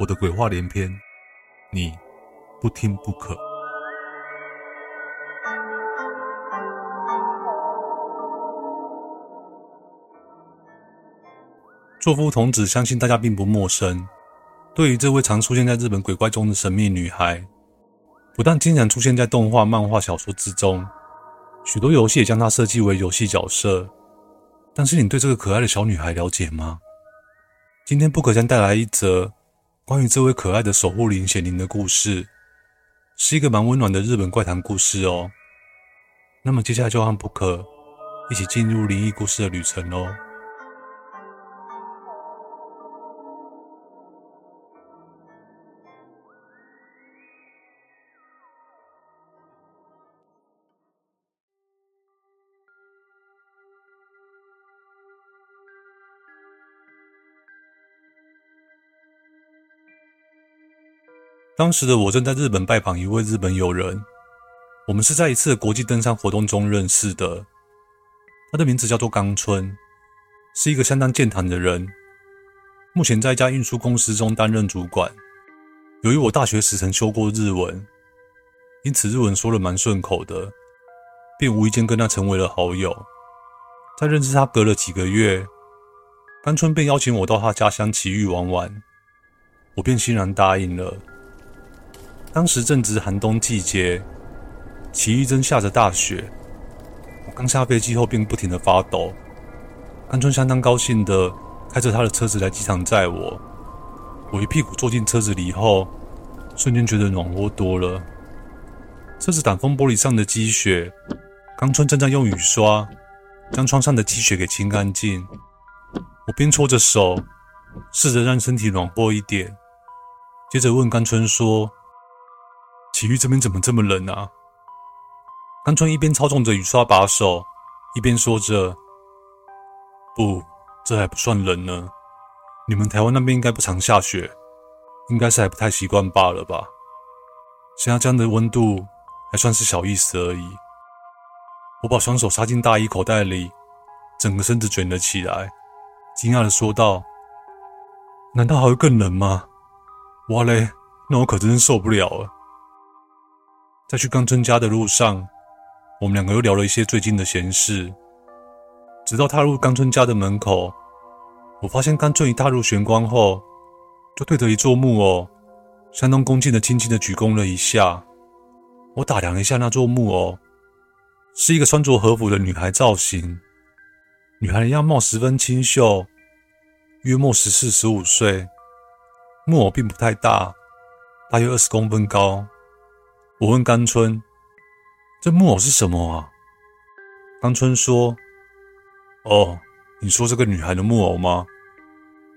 我的鬼话连篇，你不听不可。座敷童子相信大家并不陌生。对于这位常出现在日本鬼怪中的神秘女孩，不但经常出现在动画、漫画、小说之中，许多游戏也将她设计为游戏角色。但是，你对这个可爱的小女孩了解吗？今天不可将带来一则。关于这位可爱的守护灵显灵的故事，是一个蛮温暖的日本怪谈故事哦。那么接下来就和布克一起进入灵异故事的旅程喽。当时的我正在日本拜访一位日本友人，我们是在一次国际登山活动中认识的。他的名字叫做冈村，是一个相当健谈的人，目前在一家运输公司中担任主管。由于我大学时曾修过日文，因此日文说得蛮顺口的，便无意间跟他成为了好友。在认识他隔了几个月，冈村便邀请我到他家乡埼玉玩玩，我便欣然答应了。当时正值寒冬季节，埼玉正下着大雪。我刚下飞机后便不停地发抖。冈村相当高兴地开着他的车子来机场载我。我一屁股坐进车子里后，瞬间觉得暖和多了。车子挡风玻璃上的积雪，冈村正在用雨刷将窗上的积雪给清干净。我边搓着手，试着让身体暖和一点，接着问冈村说。埼玉这边怎么这么冷啊？冈村一边操纵着雨刷把手，一边说着：“不，这还不算冷呢。你们台湾那边应该不常下雪，应该是还不太习惯罢了吧？现在这样的温度还算是小意思而已。”我把双手插进大衣口袋里，整个身子卷了起来，惊讶地说道：“难道还会更冷吗？哇嘞，那我可真是受不了了。”在去冈村家的路上，我们两个又聊了一些最近的闲事。直到踏入冈村家的门口，我发现冈村一踏入玄关后，就对着一座木偶，相当恭敬的轻轻的鞠躬了一下。我打量了一下那座木偶，是一个穿着和服的女孩造型，女孩的样貌十分清秀，约莫十四十五岁。木偶并不太大，大约二十公分高。我问冈村：“这木偶是什么啊？”冈村说：“哦，你说这个女孩的木偶吗？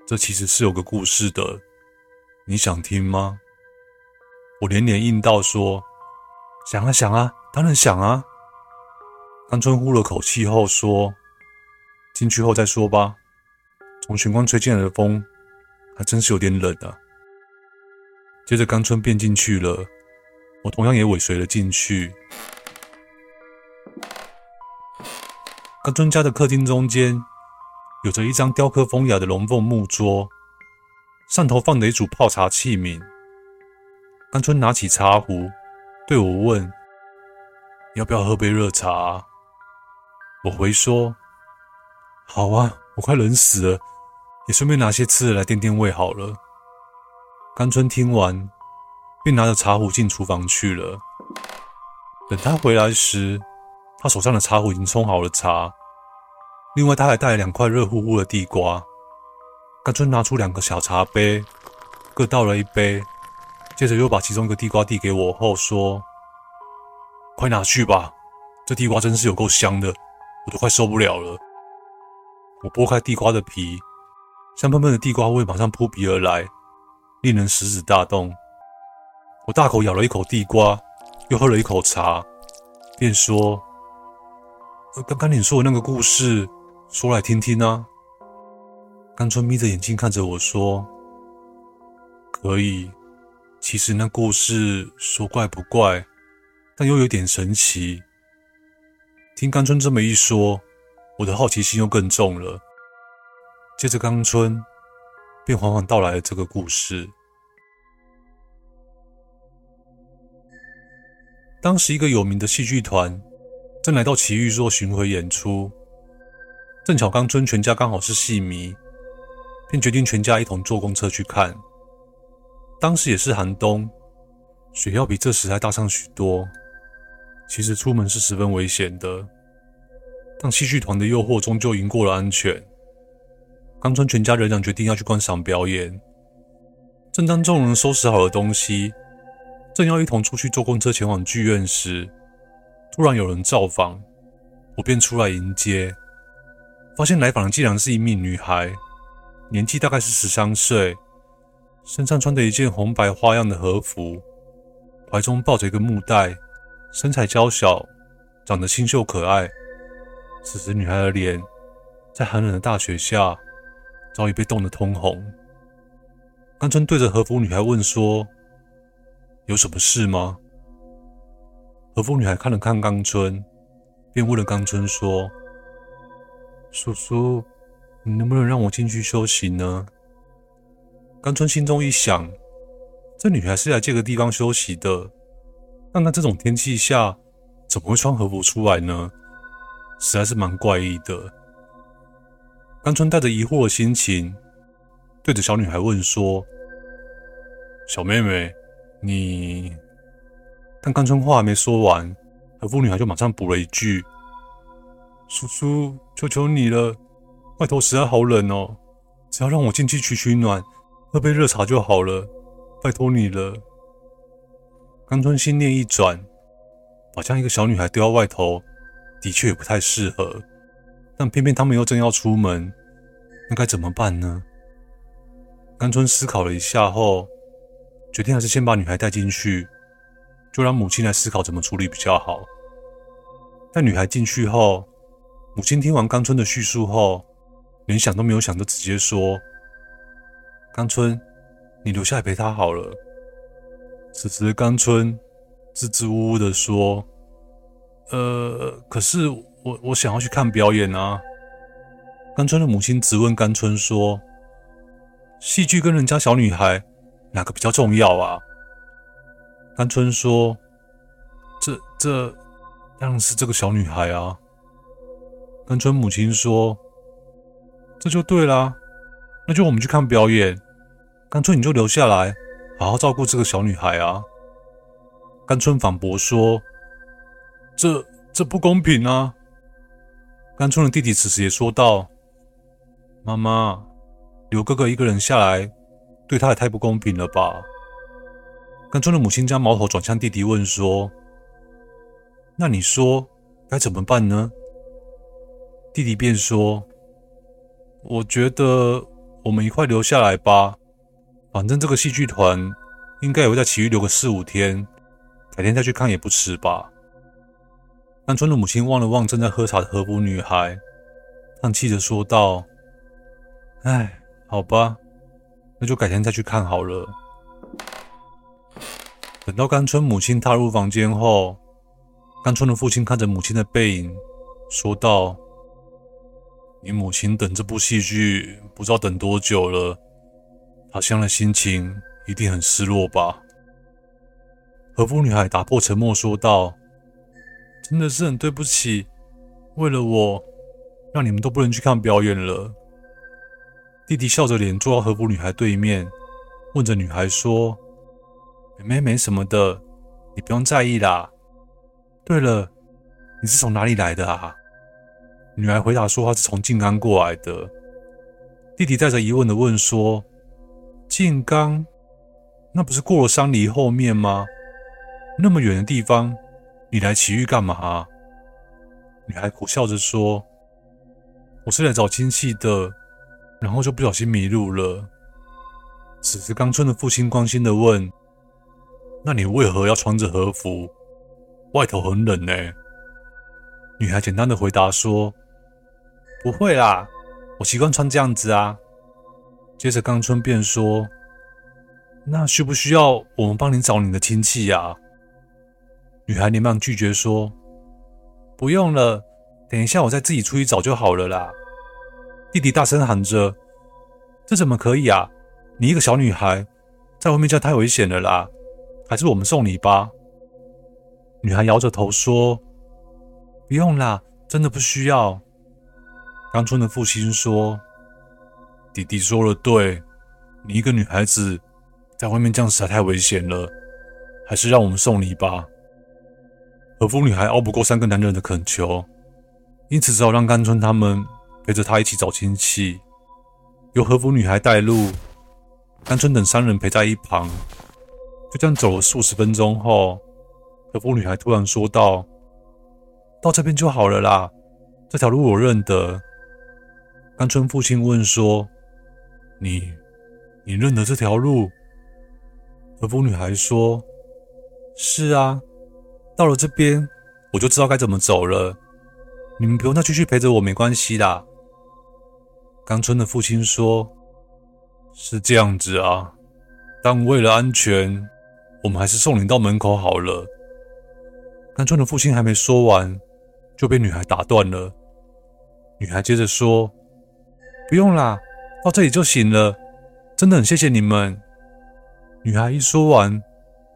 这其实是有个故事的，你想听吗？”我连连应道说：“想啊想啊，当然想啊。”冈村呼了口气后说：“进去后再说吧。从玄关吹进来的风还真是有点冷啊。”接着冈村便进去了。我同样也尾随了进去。冈村家的客厅中间有着一张雕刻风雅的龙凤木桌，上头放着一组泡茶器皿。冈村拿起茶壶对我问：“要不要喝杯热茶？”我回说：“好啊，我快冷死了，也顺便拿些吃的来垫垫胃好了。”冈村听完。便拿着茶壶进厨房去了。等他回来时，他手上的茶壶已经冲好了茶。另外，他还带了两块热乎乎的地瓜。干脆拿出两个小茶杯，各倒了一杯，接着又把其中一个地瓜递给我后说：“快拿去吧，这地瓜真是有够香的，我都快受不了了。”我剥开地瓜的皮，香喷喷的地瓜味马上扑鼻而来，令人食指大动。我大口咬了一口地瓜，又喝了一口茶，便说：“刚刚你说的那个故事，说来听听啊。”甘春眯着眼睛看着我说：“可以。其实那故事说怪不怪，但又有点神奇。”听甘春这么一说，我的好奇心又更重了。接着，甘春便缓缓道来了这个故事。当时，一个有名的戏剧团正来到奇遇做巡回演出，正巧甘春全家刚好是戏迷。便决定全家一同坐公车去看。当时也是寒冬，雪要比这时还大上许多。其实出门是十分危险的，但戏剧团的诱惑终究赢过了安全。甘春全家仍然决定要去观赏表演。正当众人收拾好了东西，正要一同出去坐公车前往剧院时，突然有人造访，我便出来迎接，发现来访的竟然是一名女孩。年纪大概是十三岁，身上穿着一件红白花样的和服，怀中抱着一个木袋，身材娇小，长得清秀可爱。此时，女孩的脸在寒冷的大雪下早已被冻得通红。甘春对着和服女孩问说：“有什么事吗？”和服女孩看了看甘春，便问了甘春说：“叔叔。”你能不能让我进去休息呢？甘春心中一想，这女孩是来这个地方休息的，但在这种天气下，怎么会穿和服出来呢？实在是蛮怪异的。甘春带着疑惑的心情，对着小女孩问说：“小妹妹，你……”但甘春话还没说完，和服女孩就马上补了一句：“叔叔，求求你了。”外头实在好冷哦，只要让我进去取取暖，喝杯热茶就好了，拜托你了。甘春心念一转，把这样一个小女孩丢到外头，的确也不太适合。但偏偏他们又正要出门，那该怎么办呢？甘春思考了一下后，决定还是先把女孩带进去，就让母亲来思考怎么处理比较好。带女孩进去后，母亲听完甘春的叙述后，连想都没有想，就直接说：“甘春，你留下来陪她好了。”此时，甘春支支吾吾的说：“呃，可是我我想要去看表演啊。”甘春的母亲质问甘春说：“戏剧跟人家小女孩哪个比较重要啊？”甘春说：“这这当然是这个小女孩啊。”甘春母亲说。这就对啦，那就我们去看表演，甘春你就留下来，好好照顾这个小女孩啊。甘春反驳说：“这这不公平啊！”甘春的弟弟此时也说道：“妈妈，留哥哥一个人下来，对他也太不公平了吧？”甘春的母亲将矛头转向弟弟问说：“那你说该怎么办呢？”弟弟便说。我觉得我们一块留下来吧，反正这个戏剧团应该也会在奇遇留个四五天，改天再去看也不迟吧。甘春的母亲望了望正在喝茶的和服女孩，叹气着说道：“唉，好吧，那就改天再去看好了。”等到甘春母亲踏入房间后，甘春的父亲看着母亲的背影，说道。你母亲等这部戏剧不知道等多久了，她现在的心情一定很失落吧？和服女孩打破沉默说道：“真的是很对不起，为了我，让你们都不能去看表演了。”弟弟笑着脸坐到和服女孩对面，问着女孩说：“妹妹没什么的，你不用在意啦。对了，你是从哪里来的啊？”女孩回答说她是从静冈过来的。弟弟带着疑问的问说：“静冈，那不是过了山梨后面吗？那么远的地方，你来奇遇干嘛？”女孩苦笑着说：“我是来找亲戚的，然后就不小心迷路了。”此时，冈村的父亲关心的问：“那你为何要穿着和服？外头很冷呢？”女孩简单的回答说：“不会啦，我习惯穿这样子啊。”接着，冈村便说：“那需不需要我们帮你找你的亲戚呀？”女孩连忙拒绝说。不用了，等一下我再自己出去找就好了啦。弟弟大声喊着：“这怎么可以啊？你一个小女孩，在外面这样太危险了啦！还是我们送你吧。”女孩摇着头说：“不用啦，真的不需要。”冈村的父亲说：“弟弟说了对，你一个女孩子在外面这样实在太危险了，还是让我们送你吧。”和服女孩拗不过三个男人的恳求，因此只好让冈村他们陪着他一起找亲戚，由和服女孩带路，冈村等三人陪在一旁。就这样走了数十分钟后，和服女孩突然说道：“到这边就好了啦，这条路我认得。”冈村父亲问说：“你，你认得这条路？”和服女孩说：“是啊。”到了这边，我就知道该怎么走了。你们不用再继续陪着我，没关系啦。冈村的父亲说：“是这样子啊，但为了安全，我们还是送你到门口好了。”冈村的父亲还没说完，就被女孩打断了。女孩接着说：“不用啦，到这里就行了。真的很谢谢你们。”女孩一说完，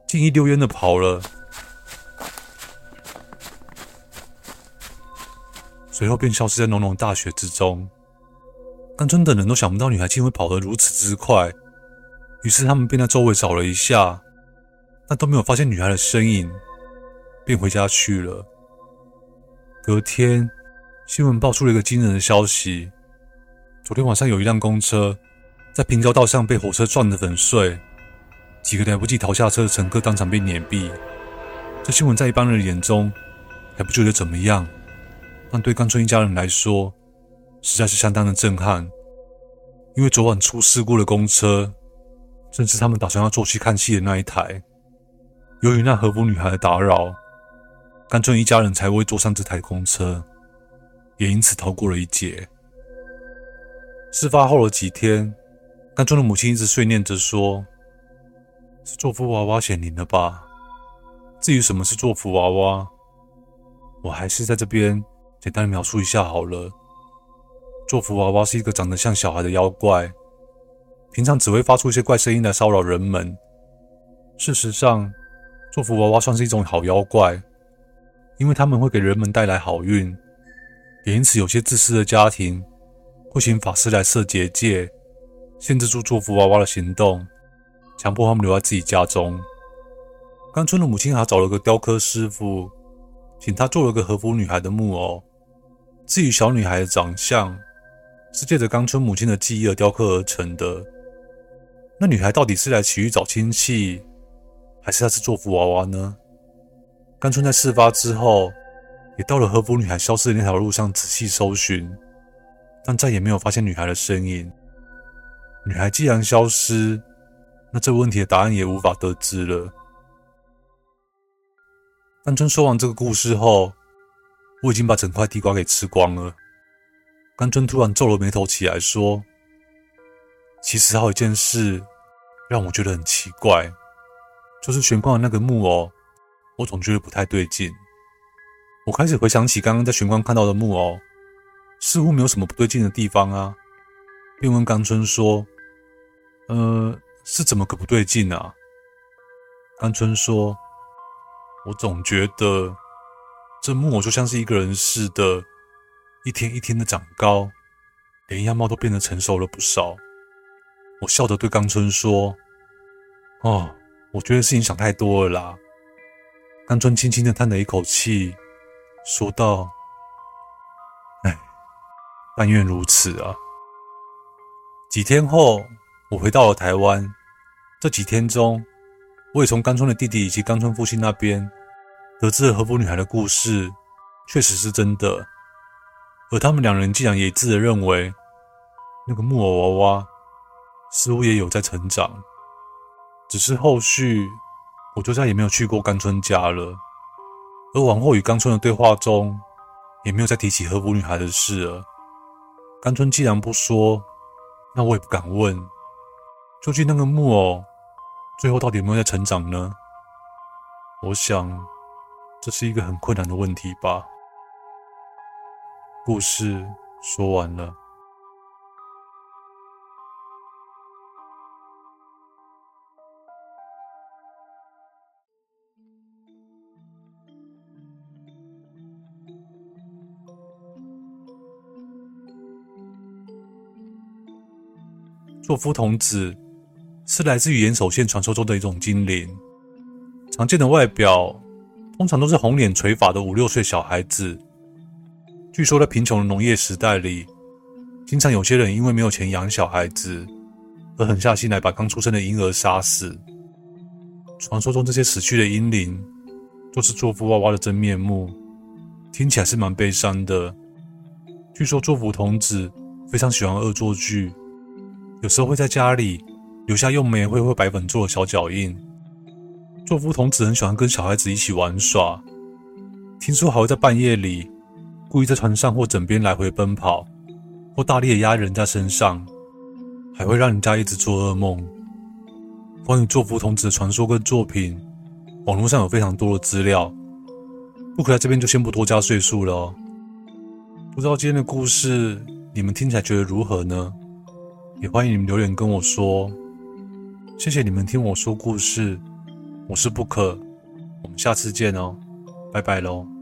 竟一溜烟的跑了。随后便消失在浓浓大雪之中。冈村等人都想不到女孩竟会跑得如此之快，于是他们便在周围找了一下，但都没有发现女孩的身影，便回家去了。隔天，新闻爆出了一个惊人的消息：昨天晚上有一辆公车在平交道上被火车撞得粉碎，几个来不及逃下车的乘客当场被碾毙。这新闻在一般人眼中还不觉得怎么样。但对冈村一家人来说，实在是相当的震撼，因为昨晚出事故的公车，正是他们打算要坐去看戏的那一台。由于那和服女孩的打扰，冈村一家人才未坐上这台公车，也因此逃过了一劫。事发后的几天，冈村的母亲一直碎念着说：“是做福娃娃显灵了吧？”至于什么是做福娃娃，我还是在这边。简单的描述一下好了。座敷娃娃是一个长得像小孩的妖怪，平常只会发出一些怪声音来骚扰人们。事实上，座敷娃娃算是一种好妖怪，因为他们会给人们带来好运，也因此有些自私的家庭会请法师来设结界，限制住座敷娃娃的行动，强迫他们留在自己家中。冈村的母亲还找了个雕刻师傅，请他做了个和服女孩的木偶。至于小女孩的长相，是借着冈村母亲的记忆而雕刻而成的。那女孩到底是来奇遇找亲戚，还是她是做福娃娃呢？冈村在事发之后，也到了和服女孩消失的那条路上仔细搜寻，但再也没有发现女孩的身影。女孩既然消失，那这个问题的答案也无法得知了。冈村说完这个故事后，我已经把整块地瓜给吃光了。冈村突然皱了眉头起来说：“其实还有一件事让我觉得很奇怪，就是玄关的那个木偶，我总觉得不太对劲。我开始回想起刚刚在玄关看到的木偶，似乎没有什么不对劲的地方啊。便问冈村说：‘呃，是怎么个不对劲啊？’冈村说：‘我总觉得……’这木偶就像是一个人似的，一天一天的长高，连样貌都变得成熟了不少。我笑着对冈村说：“哦，我觉得是你想太多了啦。”冈村轻轻的叹了一口气，说道：“哎，但愿如此啊。几天后，我回到了台湾。这几天中，我也从冈村的弟弟以及冈村父亲那边得知了和服女孩的故事，确实是真的。而他们两人竟然也自认为，那个木偶娃娃似乎也有在成长。只是后续，我就再也没有去过冈村家了。而往后与冈村的对话中，也没有再提起和服女孩的事了。冈村既然不说，那我也不敢问。究竟那个木偶最后到底有没有在成长呢？我想，这是一个很困难的问题吧。故事说完了。座敷童子是来自于岩手县传说中的一种精灵，常见的外表通常都是红脸垂发的五六岁小孩子。据说在贫穷的农业时代里，经常有些人因为没有钱养小孩子，而狠下心来把刚出生的婴儿杀死。传说中这些死去的婴灵，都是座敷娃娃的真面目，听起来是蛮悲伤的。据说座敷童子非常喜欢恶作剧。有时候会在家里留下用煤灰或白粉做的小脚印。座敷童子很喜欢跟小孩子一起玩耍，听说还会在半夜里故意在船上或枕边来回奔跑，或大力的压人家身上，还会让人家一直做噩梦。关于座敷童子的传说跟作品，网络上有非常多的资料，不可在这边就先不多加赘述了。不知道今天的故事你们听起来觉得如何呢？也欢迎你们留言跟我说，谢谢你们听我说故事，我是不可，我们下次见哦，拜拜喽。